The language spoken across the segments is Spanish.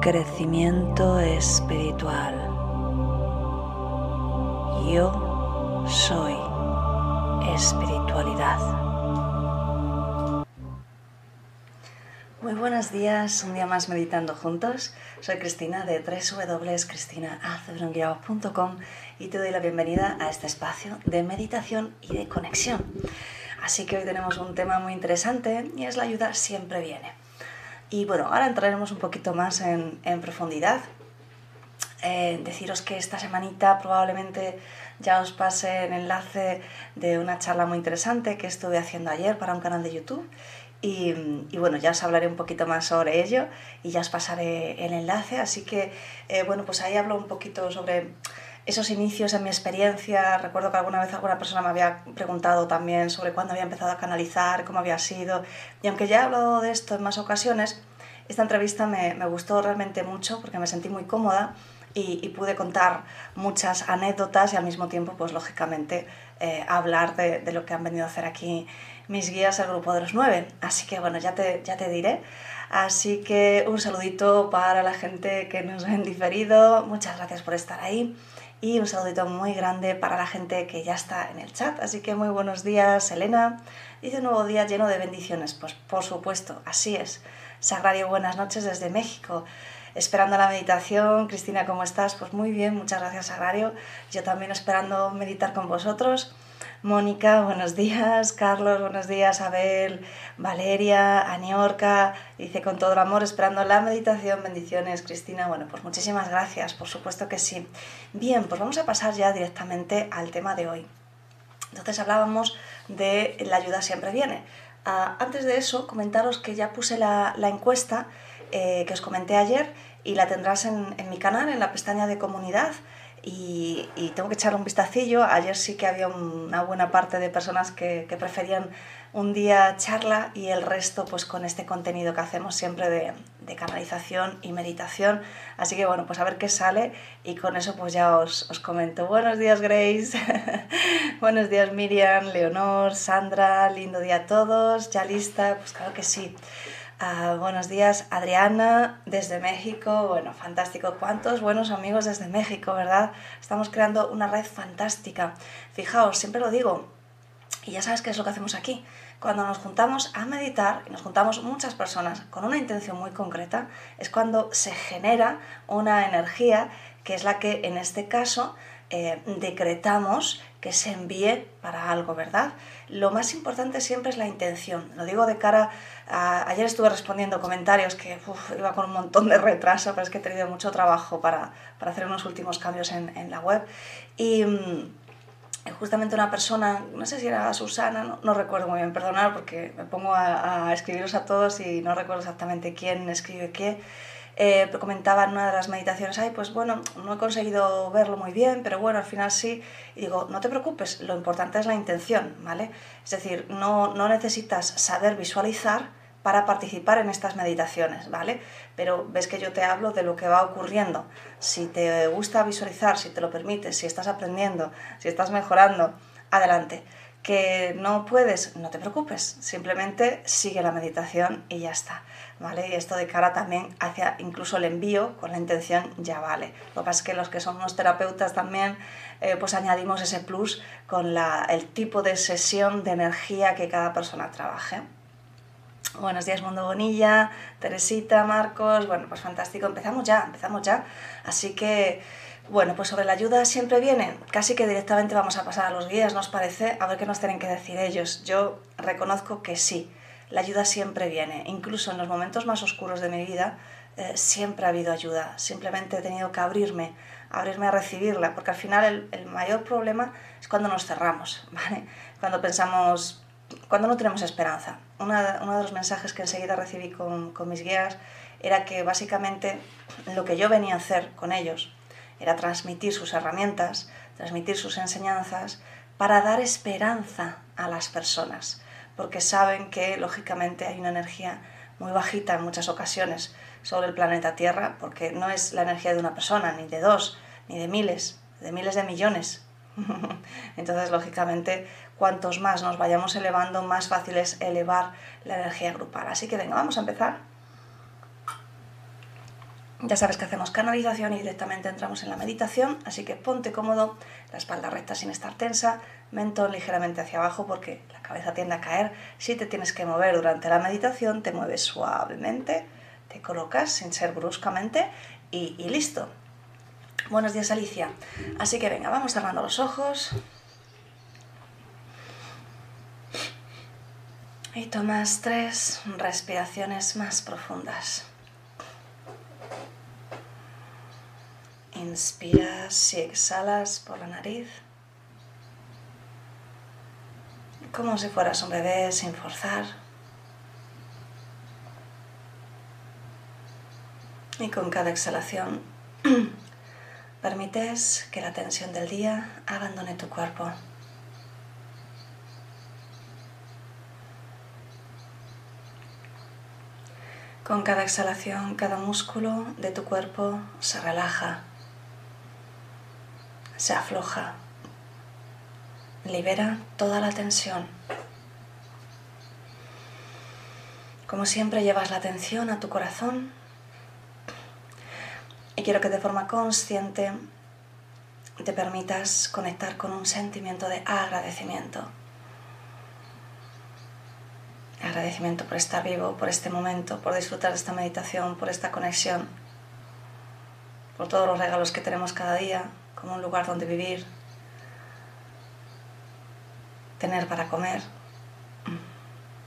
Crecimiento espiritual. Yo soy espiritualidad. Muy buenos días, un día más meditando juntos. Soy Cristina de www.cristinaacebrunguiao.com y te doy la bienvenida a este espacio de meditación y de conexión. Así que hoy tenemos un tema muy interesante y es la ayuda siempre viene. Y bueno, ahora entraremos un poquito más en, profundidad. Eh, deciros que esta semanita probablemente ya os pase el enlace de una charla muy interesante que estuve haciendo ayer para un canal de YouTube. Y, bueno, ya os hablaré un poquito más sobre ello y ya os pasaré el enlace. Así que, eh, bueno, pues ahí hablo un poquito sobre esos inicios en mi experiencia. Recuerdo que alguna vez alguna persona me había preguntado también sobre cuándo había empezado a canalizar, cómo había sido. Y aunque ya he hablado de esto en más ocasiones, esta entrevista me, gustó realmente mucho porque me sentí muy cómoda y, pude contar muchas anécdotas y al mismo tiempo, pues lógicamente, eh, hablar de, lo que han venido a hacer aquí mis guías, el grupo de los nueve. Así que bueno, ya te, ya te diré. Así que un saludito para la gente que nos ven diferido. Muchas gracias por estar ahí. Y un saludito muy grande para la gente que ya está en el chat. Así que muy buenos días, Elena. Dice un nuevo día lleno de bendiciones. Pues por supuesto, así es. Sagrario, buenas noches desde México esperando la meditación. Cristina, ¿cómo estás? Pues muy bien, muchas gracias, Sagrario. Yo también esperando meditar con vosotros. Mónica, buenos días. Carlos, buenos días. Abel, Valeria, Aniorca, dice con todo el amor, esperando la meditación. Bendiciones, Cristina. Bueno, pues muchísimas gracias, por supuesto que sí. Bien, pues vamos a pasar ya directamente al tema de hoy. Entonces hablábamos de la ayuda siempre viene. Ah, antes de eso, comentaros que ya puse la, encuesta eh, que os comenté ayer y la tendrás en, mi canal, en la pestaña de comunidad. Y, tengo que echar un vistacillo. Ayer sí que había una buena parte de personas que, preferían un día charla y el resto pues con este contenido que hacemos siempre de, canalización y meditación. Así que bueno, pues a ver qué sale y con eso pues ya os, os comento. Buenos días Grace, buenos días Miriam, Leonor, Sandra, lindo día a todos, ya lista, pues claro que sí. Ah, buenos días, Adriana, desde México. Bueno, fantástico. ¿Cuántos buenos amigos desde México, verdad? Estamos creando una red fantástica. Fijaos, siempre lo digo, y ya sabes qué es lo que hacemos aquí. Cuando nos juntamos a meditar, y nos juntamos muchas personas con una intención muy concreta, es cuando se genera una energía que es la que en este caso eh, decretamos que se envíe para algo, ¿verdad? Lo más importante siempre es la intención. Lo digo de cara a... Ayer estuve respondiendo comentarios que iba con un montón de retraso, pero es que he tenido mucho trabajo para, hacer unos últimos cambios en, la web. Y mm, justamente una persona, no sé si era Susana, no, recuerdo muy bien, perdonad porque me pongo a, a escribiros a todos y no recuerdo exactamente quién escribe qué eh, comentaba en una de las meditaciones, ay, pues bueno, no he conseguido verlo muy bien, pero bueno, al final sí. Y digo, no te preocupes, lo importante es la intención, ¿vale? Es decir, no, no necesitas saber visualizar para participar en estas meditaciones, ¿vale? Pero ves que yo te hablo de lo que va ocurriendo. Si te gusta visualizar, si te lo permites, si estás aprendiendo, si estás mejorando, adelante que no puedes, no te preocupes, simplemente sigue la meditación y ya está, ¿vale? Y esto de cara también hacia incluso el envío con la intención ya vale. Lo que pasa es que los que somos terapeutas también eh, pues añadimos ese plus con la, el tipo de sesión de energía que cada persona trabaje. Buenos días, Mundo Bonilla, Teresita, Marcos, bueno, pues fantástico, empezamos ya, empezamos ya, así que bueno, pues sobre la ayuda siempre viene. Casi que directamente vamos a pasar a los guías, ¿nos parece? A ver qué nos tienen que decir ellos. Yo reconozco que sí, la ayuda siempre viene. Incluso en los momentos más oscuros de mi vida eh, siempre ha habido ayuda. Simplemente he tenido que abrirme, abrirme a recibirla, porque al final el, mayor problema es cuando nos cerramos, ¿vale? Cuando pensamos, cuando no tenemos esperanza. Uno de los mensajes que enseguida recibí con, con mis guías era que básicamente lo que yo venía a hacer con ellos era transmitir sus herramientas, transmitir sus enseñanzas para dar esperanza a las personas, porque saben que lógicamente hay una energía muy bajita en muchas ocasiones sobre el planeta Tierra, porque no es la energía de una persona, ni de dos, ni de miles, de miles de millones. Entonces, lógicamente, cuantos más nos vayamos elevando, más fácil es elevar la energía grupal. Así que venga, vamos a empezar. Ya sabes que hacemos canalización y directamente entramos en la meditación, así que ponte cómodo, la espalda recta sin estar tensa, mentón ligeramente hacia abajo porque la cabeza tiende a caer. Si te tienes que mover durante la meditación, te mueves suavemente, te colocas sin ser bruscamente y, listo. Buenos días Alicia. Así que venga, vamos cerrando los ojos. Y tomas tres respiraciones más profundas. Inspiras y exhalas por la nariz. Como si fueras un bebé sin forzar. Y con cada exhalación permites que la tensión del día abandone tu cuerpo. Con cada exhalación, cada músculo de tu cuerpo se relaja se afloja, libera toda la tensión. Como siempre llevas la atención a tu corazón y quiero que de forma consciente te permitas conectar con un sentimiento de agradecimiento. Agradecimiento por estar vivo, por este momento, por disfrutar de esta meditación, por esta conexión, por todos los regalos que tenemos cada día, como un lugar donde vivir, tener para comer,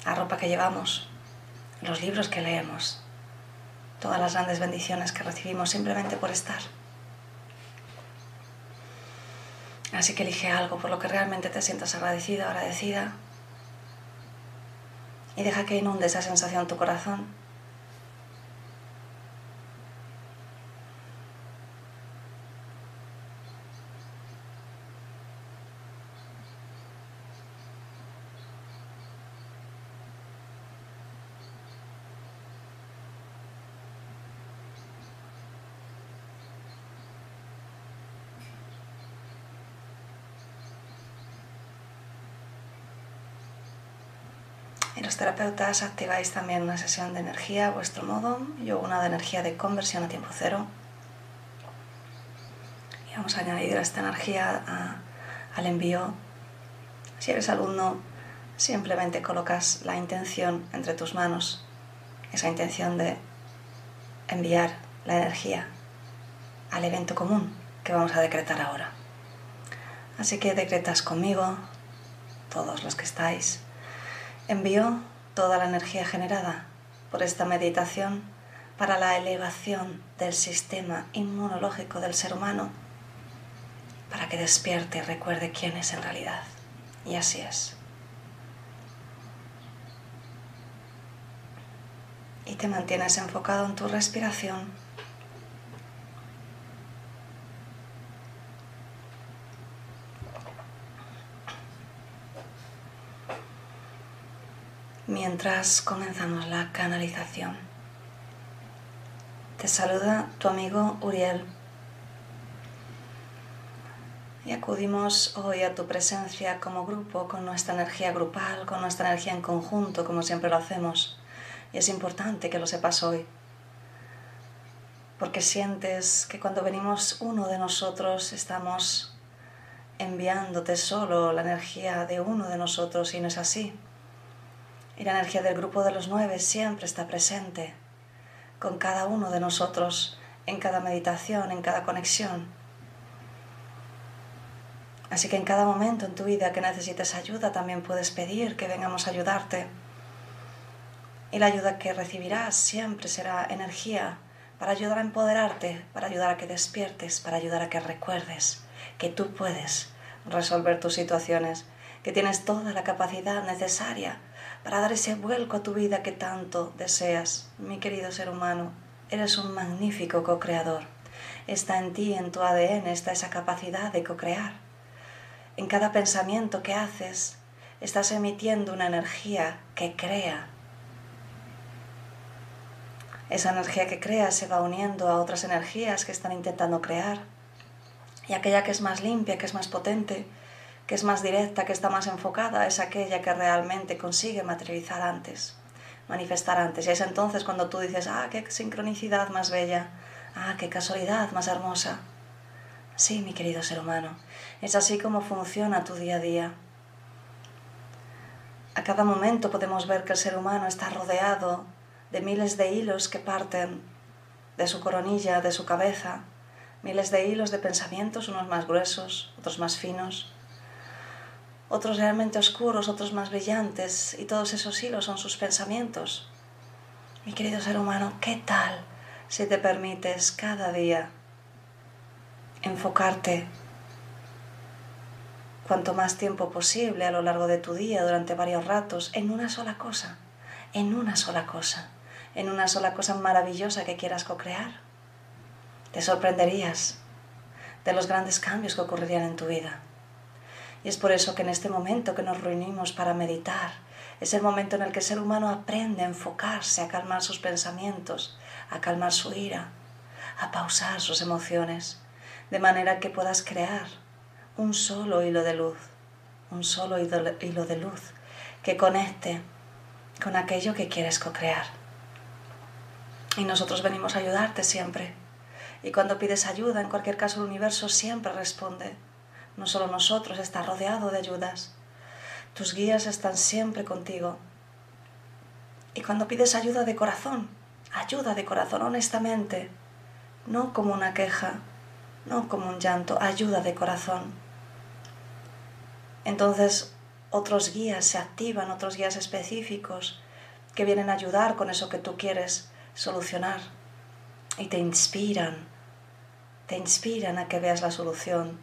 la ropa que llevamos, los libros que leemos, todas las grandes bendiciones que recibimos simplemente por estar. Así que elige algo por lo que realmente te sientas agradecido, agradecida y deja que inunde esa sensación tu corazón Y los terapeutas activáis también una sesión de energía a vuestro modo. Yo una de energía de conversión a tiempo cero. Y vamos a añadir esta energía al envío. Si eres alumno, simplemente colocas la intención entre tus manos. Esa intención de enviar la energía al evento común que vamos a decretar ahora. Así que decretas conmigo, todos los que estáis, Envío toda la energía generada por esta meditación para la elevación del sistema inmunológico del ser humano, para que despierte y recuerde quién es en realidad. Y así es. Y te mantienes enfocado en tu respiración mientras comenzamos la canalización. Te saluda tu amigo Uriel y acudimos hoy a tu presencia como grupo, con nuestra energía grupal, con nuestra energía en conjunto, como siempre lo hacemos. Y es importante que lo sepas hoy, porque sientes que cuando venimos uno de nosotros estamos enviándote solo la energía de uno de nosotros y no es así. Y la energía del grupo de los nueve siempre está presente con cada uno de nosotros en cada meditación, en cada conexión. Así que en cada momento en tu vida que necesites ayuda también puedes pedir que vengamos a ayudarte. Y la ayuda que recibirás siempre será energía para ayudar a empoderarte, para ayudar a que despiertes, para ayudar a que recuerdes que tú puedes resolver tus situaciones que tienes toda la capacidad necesaria para dar ese vuelco a tu vida que tanto deseas. Mi querido ser humano, eres un magnífico co-creador. Está en ti, en tu ADN, está esa capacidad de co-crear. En cada pensamiento que haces, estás emitiendo una energía que crea. Esa energía que crea se va uniendo a otras energías que están intentando crear. Y aquella que es más limpia, que es más potente, que es más directa, que está más enfocada, es aquella que realmente consigue materializar antes, manifestar antes. Y es entonces cuando tú dices, ah, qué sincronicidad más bella, ah, qué casualidad más hermosa. Sí, mi querido ser humano, es así como funciona tu día a día. A cada momento podemos ver que el ser humano está rodeado de miles de hilos que parten de su coronilla, de su cabeza, miles de hilos de pensamientos, unos más gruesos, otros más finos, otros realmente oscuros, otros más brillantes, y todos esos hilos son sus pensamientos. Mi querido ser humano, ¿qué tal si te permites cada día enfocarte cuanto más tiempo posible a lo largo de tu día, durante varios ratos, en una sola cosa, en una sola cosa, en una sola cosa maravillosa que quieras co-crear? Te sorprenderías de los grandes cambios que ocurrirían en tu vida. Y es por eso que en este momento que nos reunimos para meditar, es el momento en el que el ser humano aprende a enfocarse, a calmar sus pensamientos, a calmar su ira, a pausar sus emociones, de manera que puedas crear un solo hilo de luz, un solo hilo de luz que conecte con aquello que quieres co-crear. Y nosotros venimos a ayudarte siempre. Y cuando pides ayuda, en cualquier caso el universo siempre responde no solo nosotros, está rodeado de ayudas. Tus guías están siempre contigo. Y cuando pides ayuda de corazón, ayuda de corazón honestamente, no como una queja, no como un llanto, ayuda de corazón. Entonces otros guías se activan, otros guías específicos que vienen a ayudar con eso que tú quieres solucionar y te inspiran, te inspiran a que veas la solución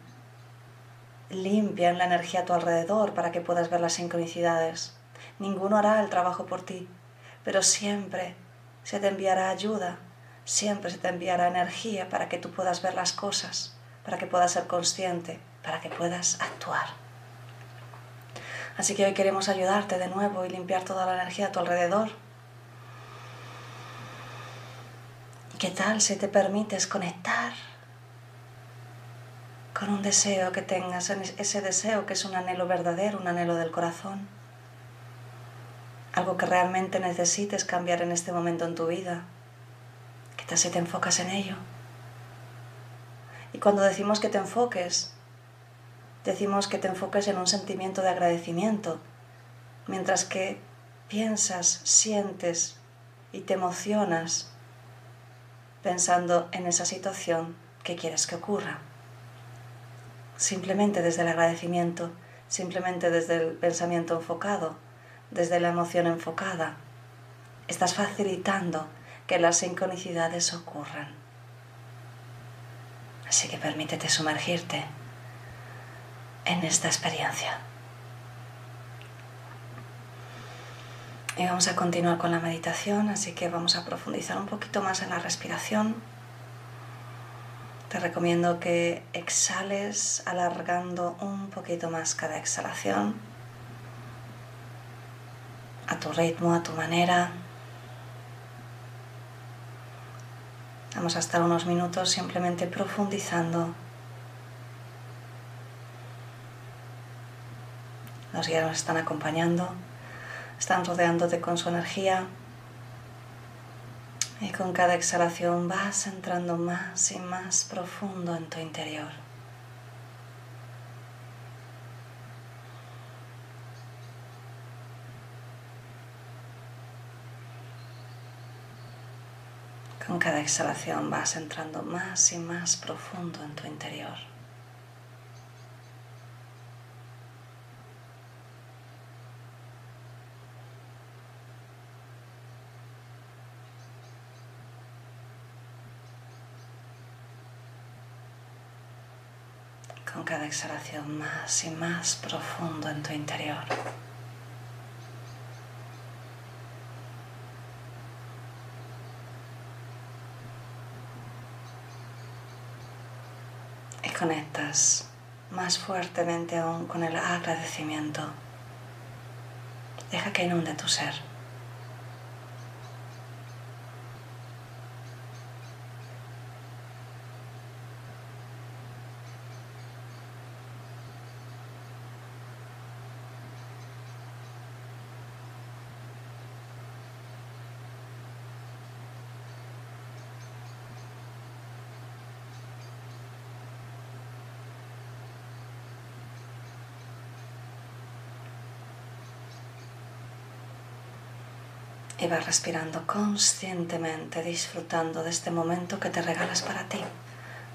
limpian la energía a tu alrededor para que puedas ver las sincronicidades. Ninguno hará el trabajo por ti, pero siempre se te enviará ayuda, siempre se te enviará energía para que tú puedas ver las cosas, para que puedas ser consciente, para que puedas actuar. Así que hoy queremos ayudarte de nuevo y limpiar toda la energía a tu alrededor. ¿Qué tal si te permites conectar con un deseo que tengas, ese deseo que es un anhelo verdadero, un anhelo del corazón, algo que realmente necesites cambiar en este momento en tu vida, que te, si te enfocas en ello. Y cuando decimos que te enfoques, decimos que te enfoques en un sentimiento de agradecimiento, mientras que piensas, sientes y te emocionas pensando en esa situación que quieres que ocurra simplemente desde el agradecimiento, simplemente desde el pensamiento enfocado, desde la emoción enfocada. Estás facilitando que las sincronicidades ocurran. Así que permítete sumergirte en esta experiencia. Y vamos a continuar con la meditación, así que vamos a profundizar un poquito más en la respiración. Te recomiendo que exhales alargando un poquito más cada exhalación a tu ritmo, a tu manera. Vamos a estar unos minutos simplemente profundizando. Los guías están acompañando, están rodeándote con su energía. Y con cada exhalación vas entrando más y más profundo en tu interior. Con cada exhalación vas entrando más y más profundo en tu interior. Con cada exhalación más y más profundo en tu interior. Y conectas más fuertemente aún con el agradecimiento. Deja que inunde tu ser. y respirando conscientemente, disfrutando de este momento que te regalas para ti,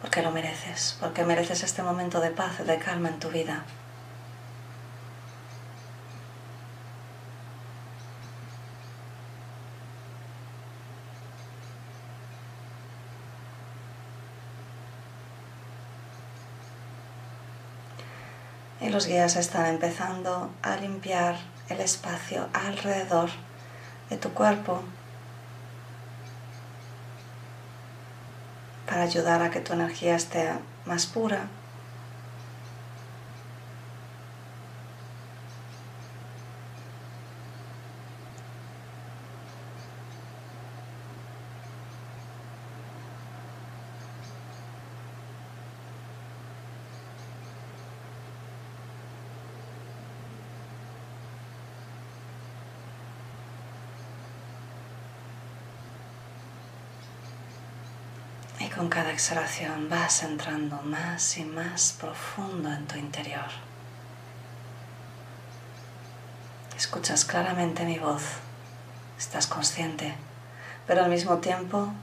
porque lo mereces, porque mereces este momento de paz, de calma en tu vida. Y los guías están empezando a limpiar el espacio alrededor de tu cuerpo para ayudar a que tu energía esté más pura. Y con cada exhalación vas entrando más y más profundo en tu interior. Escuchas claramente mi voz, estás consciente, pero al mismo tiempo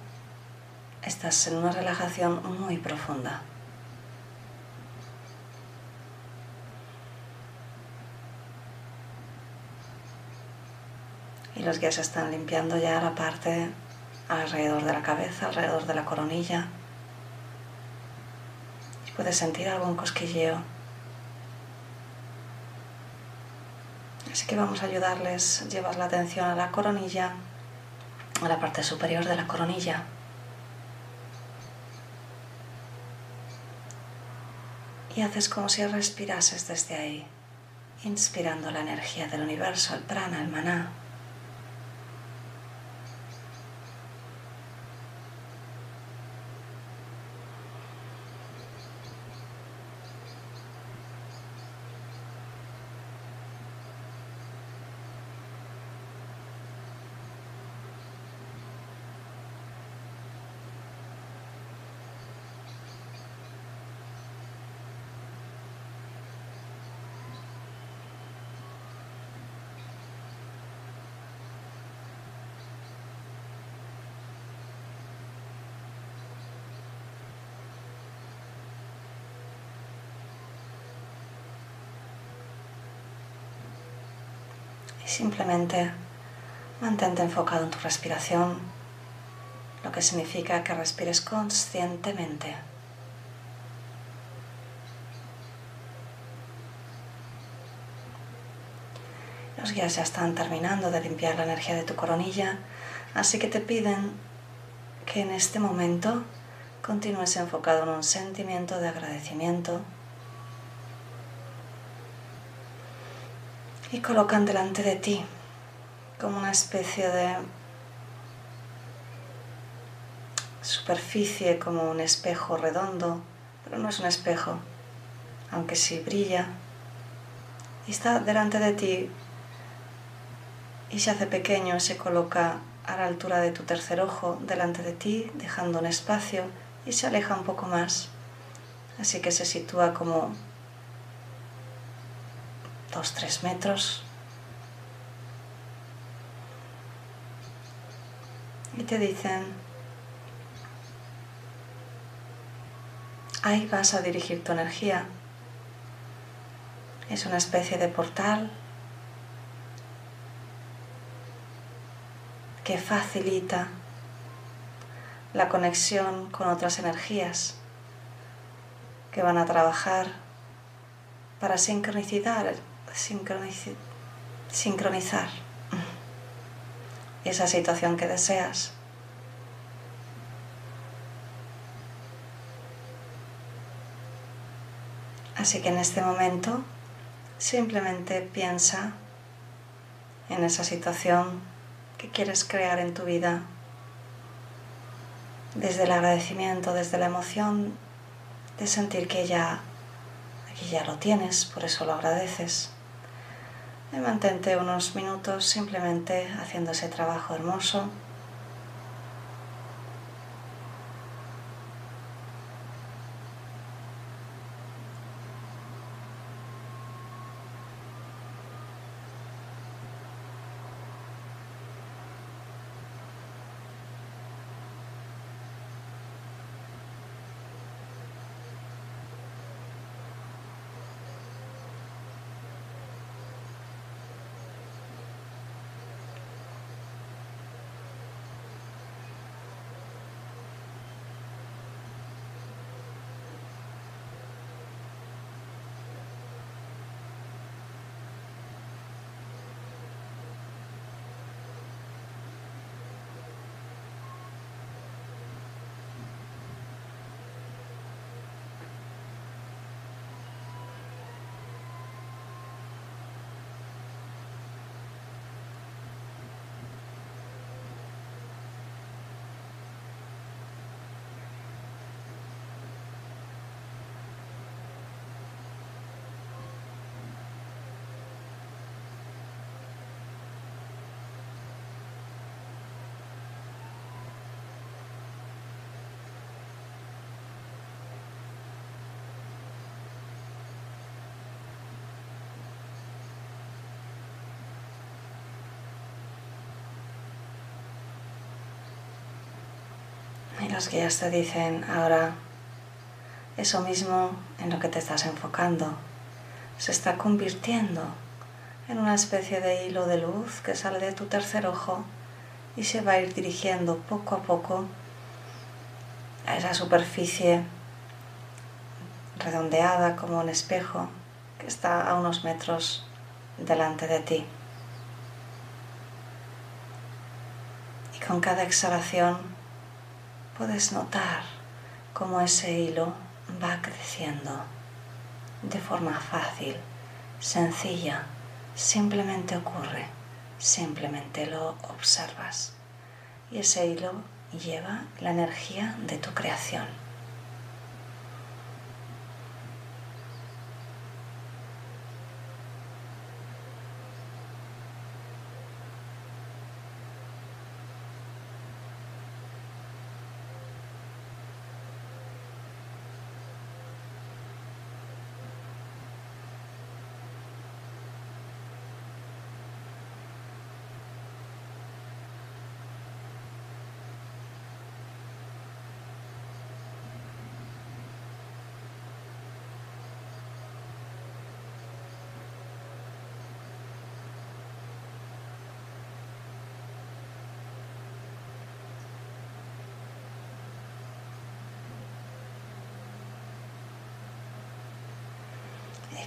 estás en una relajación muy profunda. Y los guías están limpiando ya la parte alrededor de la cabeza, alrededor de la coronilla. Puedes sentir algún cosquilleo. Así que vamos a ayudarles. Llevas la atención a la coronilla, a la parte superior de la coronilla. Y haces como si respirases desde ahí, inspirando la energía del universo, el prana, el maná. Y simplemente mantente enfocado en tu respiración, lo que significa que respires conscientemente. Los guías ya están terminando de limpiar la energía de tu coronilla, así que te piden que en este momento continúes enfocado en un sentimiento de agradecimiento y colocan delante de ti como una especie de superficie, como un espejo redondo, pero no es un espejo, aunque sí brilla. Y está delante de ti y se hace pequeño, se coloca a la altura de tu tercer ojo delante de ti, dejando un espacio y se aleja un poco más. Así que se sitúa como dos, tres metros. Y te dicen, ahí vas a dirigir tu energía. Es una especie de portal que facilita la conexión con otras energías que van a trabajar para sincronizar, sincronizar esa situación que deseas. Así que en este momento simplemente piensa en esa situación que quieres crear en tu vida desde el agradecimiento, desde la emoción de sentir que ya aquí ya lo tienes, por eso lo agradeces. Y mantente unos minutos simplemente haciendo ese trabajo hermoso los guías te dicen ahora eso mismo en lo que te estás enfocando se está convirtiendo en una especie de hilo de luz que sale de tu tercer ojo y se va a ir dirigiendo poco a poco a esa superficie redondeada como un espejo que está a unos metros delante de ti. Y con cada exhalación puedes notar cómo ese hilo va creciendo de forma fácil, sencilla, simplemente ocurre, simplemente lo observas. Y ese hilo lleva la energía de tu creación.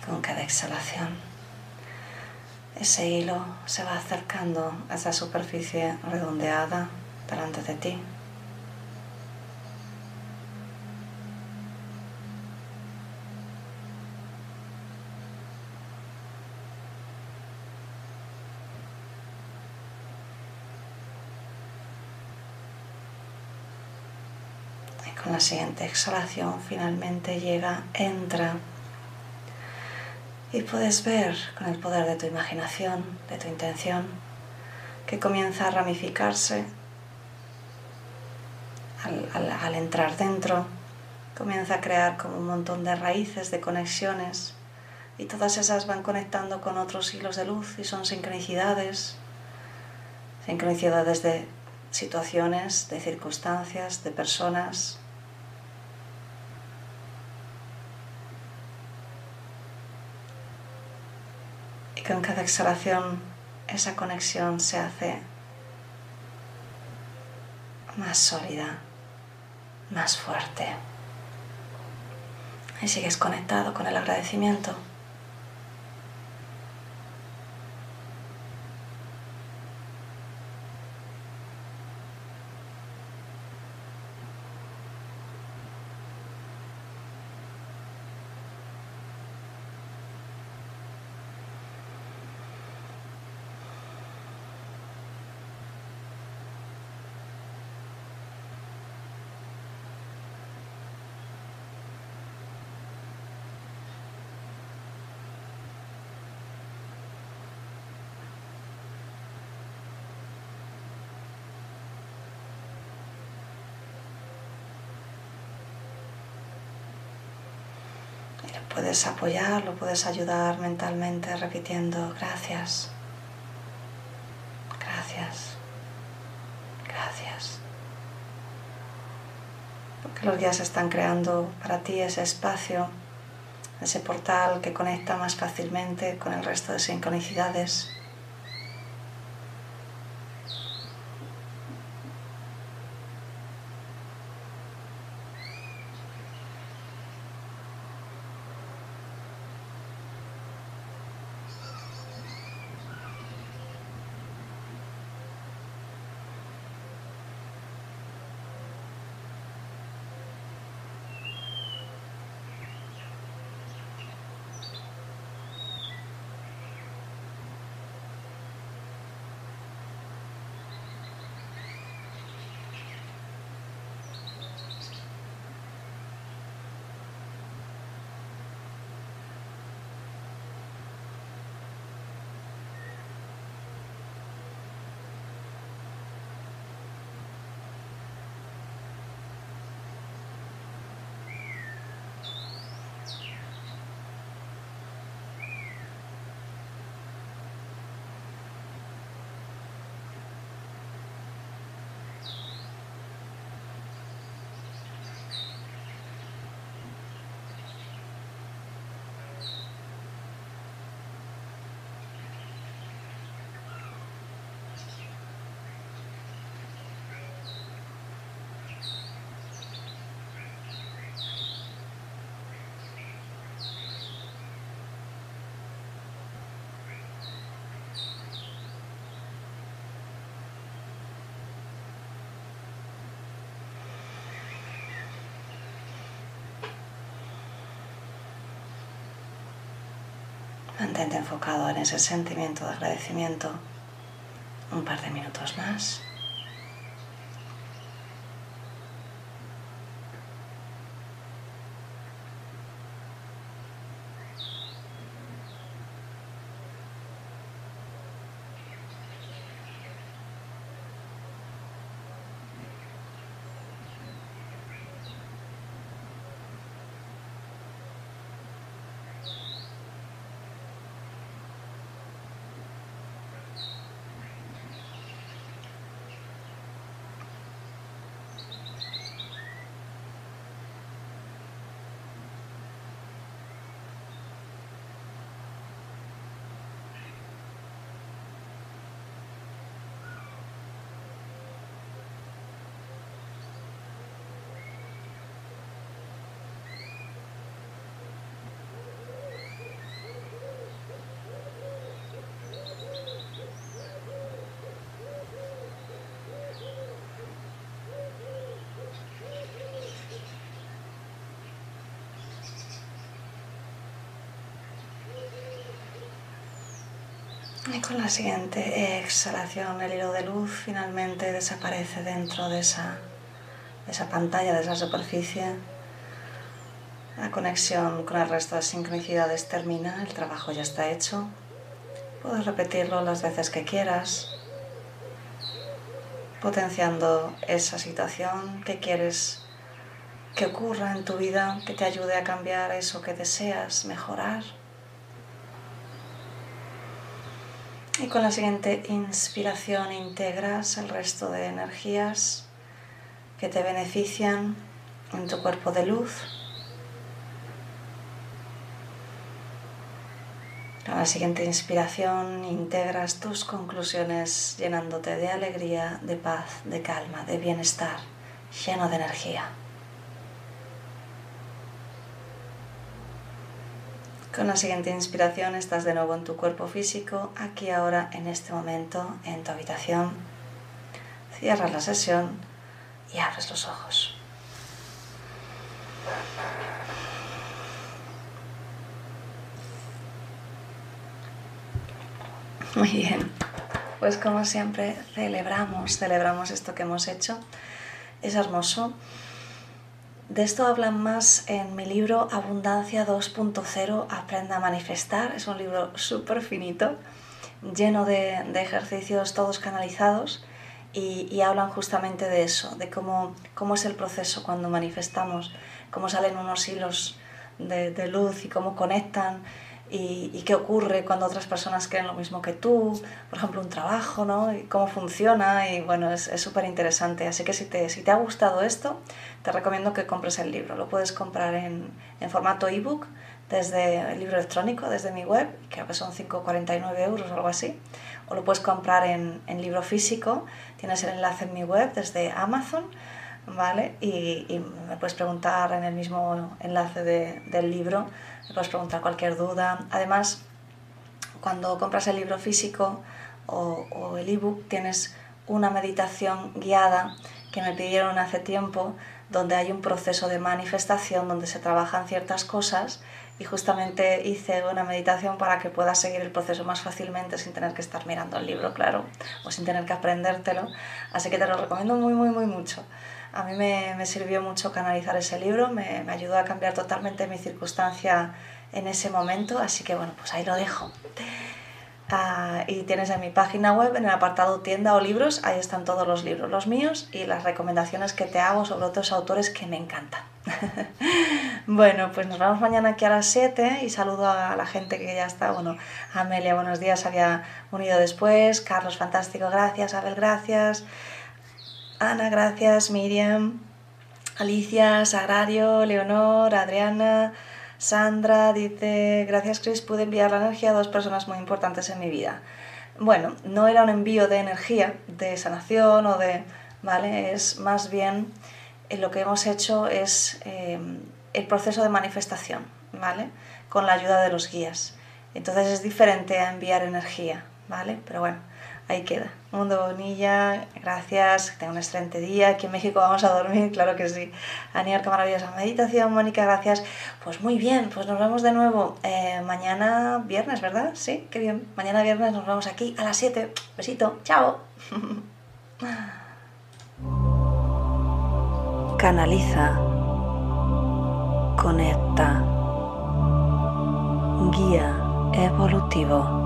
Con cada exhalación. Ese hilo se va acercando a esa superficie redondeada delante de ti. Y con la siguiente exhalación finalmente llega, entra y puedes ver con el poder de tu imaginación, de tu intención, que comienza a ramificarse al, entrar dentro, comienza a crear como un montón de raíces, de conexiones, y todas esas van conectando con otros hilos de luz y son sincronicidades, sincronicidades de situaciones, de circunstancias, de personas, con cada exhalación esa conexión se hace más sólida, más fuerte. Y sigues conectado con el agradecimiento. Y le puedes apoyar, lo puedes ayudar mentalmente repitiendo gracias, gracias, gracias. Porque los guías están creando para ti ese espacio, ese portal que conecta más fácilmente con el resto de sincronicidades Enfocado en ese sentimiento de agradecimiento un par de minutos más. Y con la siguiente exhalación el hilo de luz finalmente desaparece dentro de esa, esa pantalla, de esa superficie. La conexión con el resto de sincronicidades termina, el trabajo ya está hecho. Puedes repetirlo las veces que quieras, potenciando esa situación que quieres que ocurra en tu vida, que te ayude a cambiar eso que deseas mejorar. Y con la siguiente inspiración integras el resto de energías que te benefician en tu cuerpo de luz. Con la siguiente inspiración integras tus conclusiones llenándote de alegría, de paz, de calma, de bienestar, lleno de energía. Con la siguiente inspiración estás de nuevo en tu cuerpo físico, aquí ahora, en este momento, en tu habitación. Cierras la sesión y abres los ojos. Muy bien, pues como siempre celebramos, celebramos esto que hemos hecho. Es hermoso de esto hablan más en mi libro Abundancia 2.0, Aprenda a manifestar. Es un libro súper finito, lleno de, ejercicios todos canalizados y, hablan justamente de eso, de cómo, cómo es el proceso cuando manifestamos, cómo salen unos hilos de, luz y cómo conectan y, qué ocurre cuando otras personas creen lo mismo que tú, por ejemplo, un trabajo, ¿no? Y cómo funciona y bueno, es súper interesante. Así que si te, si te ha gustado esto, te recomiendo que compres el libro. Lo puedes comprar en, en formato ebook desde el libro electrónico, desde mi web, creo que son 5,49 euros o algo así, o lo puedes comprar en, en, libro físico, tienes el enlace en mi web desde Amazon, ¿vale? Y, y me puedes preguntar en el mismo enlace de, del libro, puedes preguntar cualquier duda. Además, cuando compras el libro físico o, o el ebook, tienes una meditación guiada que me pidieron hace tiempo, donde hay un proceso de manifestación, donde se trabajan ciertas cosas y justamente hice una meditación para que puedas seguir el proceso más fácilmente sin tener que estar mirando el libro, claro, o sin tener que aprendértelo. Así que te lo recomiendo muy, muy, muy mucho. A mí me, me sirvió mucho canalizar ese libro, me, me, ayudó a cambiar totalmente mi circunstancia en ese momento, así que bueno, pues ahí lo dejo. Uh, y tienes en mi página web, en el apartado tienda o libros, ahí están todos los libros, los míos y las recomendaciones que te hago sobre otros autores que me encantan. bueno, pues nos vemos mañana aquí a las 7 y saludo a la gente que ya está. Bueno, Amelia, buenos días, había unido después. Carlos, fantástico, gracias. Abel, gracias. Ana, gracias. Miriam, Alicia, Sagrario, Leonor, Adriana. Sandra dice, gracias Chris, pude enviar la energía a dos personas muy importantes en mi vida. Bueno, no era un envío de energía, de sanación o de... ¿Vale? Es más bien eh, lo que hemos hecho es eh, el proceso de manifestación, ¿vale? Con la ayuda de los guías. Entonces es diferente a enviar energía, ¿vale? Pero bueno, ahí queda. Mundo Bonilla, gracias, que tenga un excelente día. Aquí en México vamos a dormir, claro que sí. Aniar, qué maravillosa meditación. Mónica, gracias. Pues muy bien, pues nos vemos de nuevo eh, mañana viernes, ¿verdad? Sí, qué bien. Mañana viernes nos vemos aquí a las 7. Besito, chao. Canaliza. Conecta. Guía evolutivo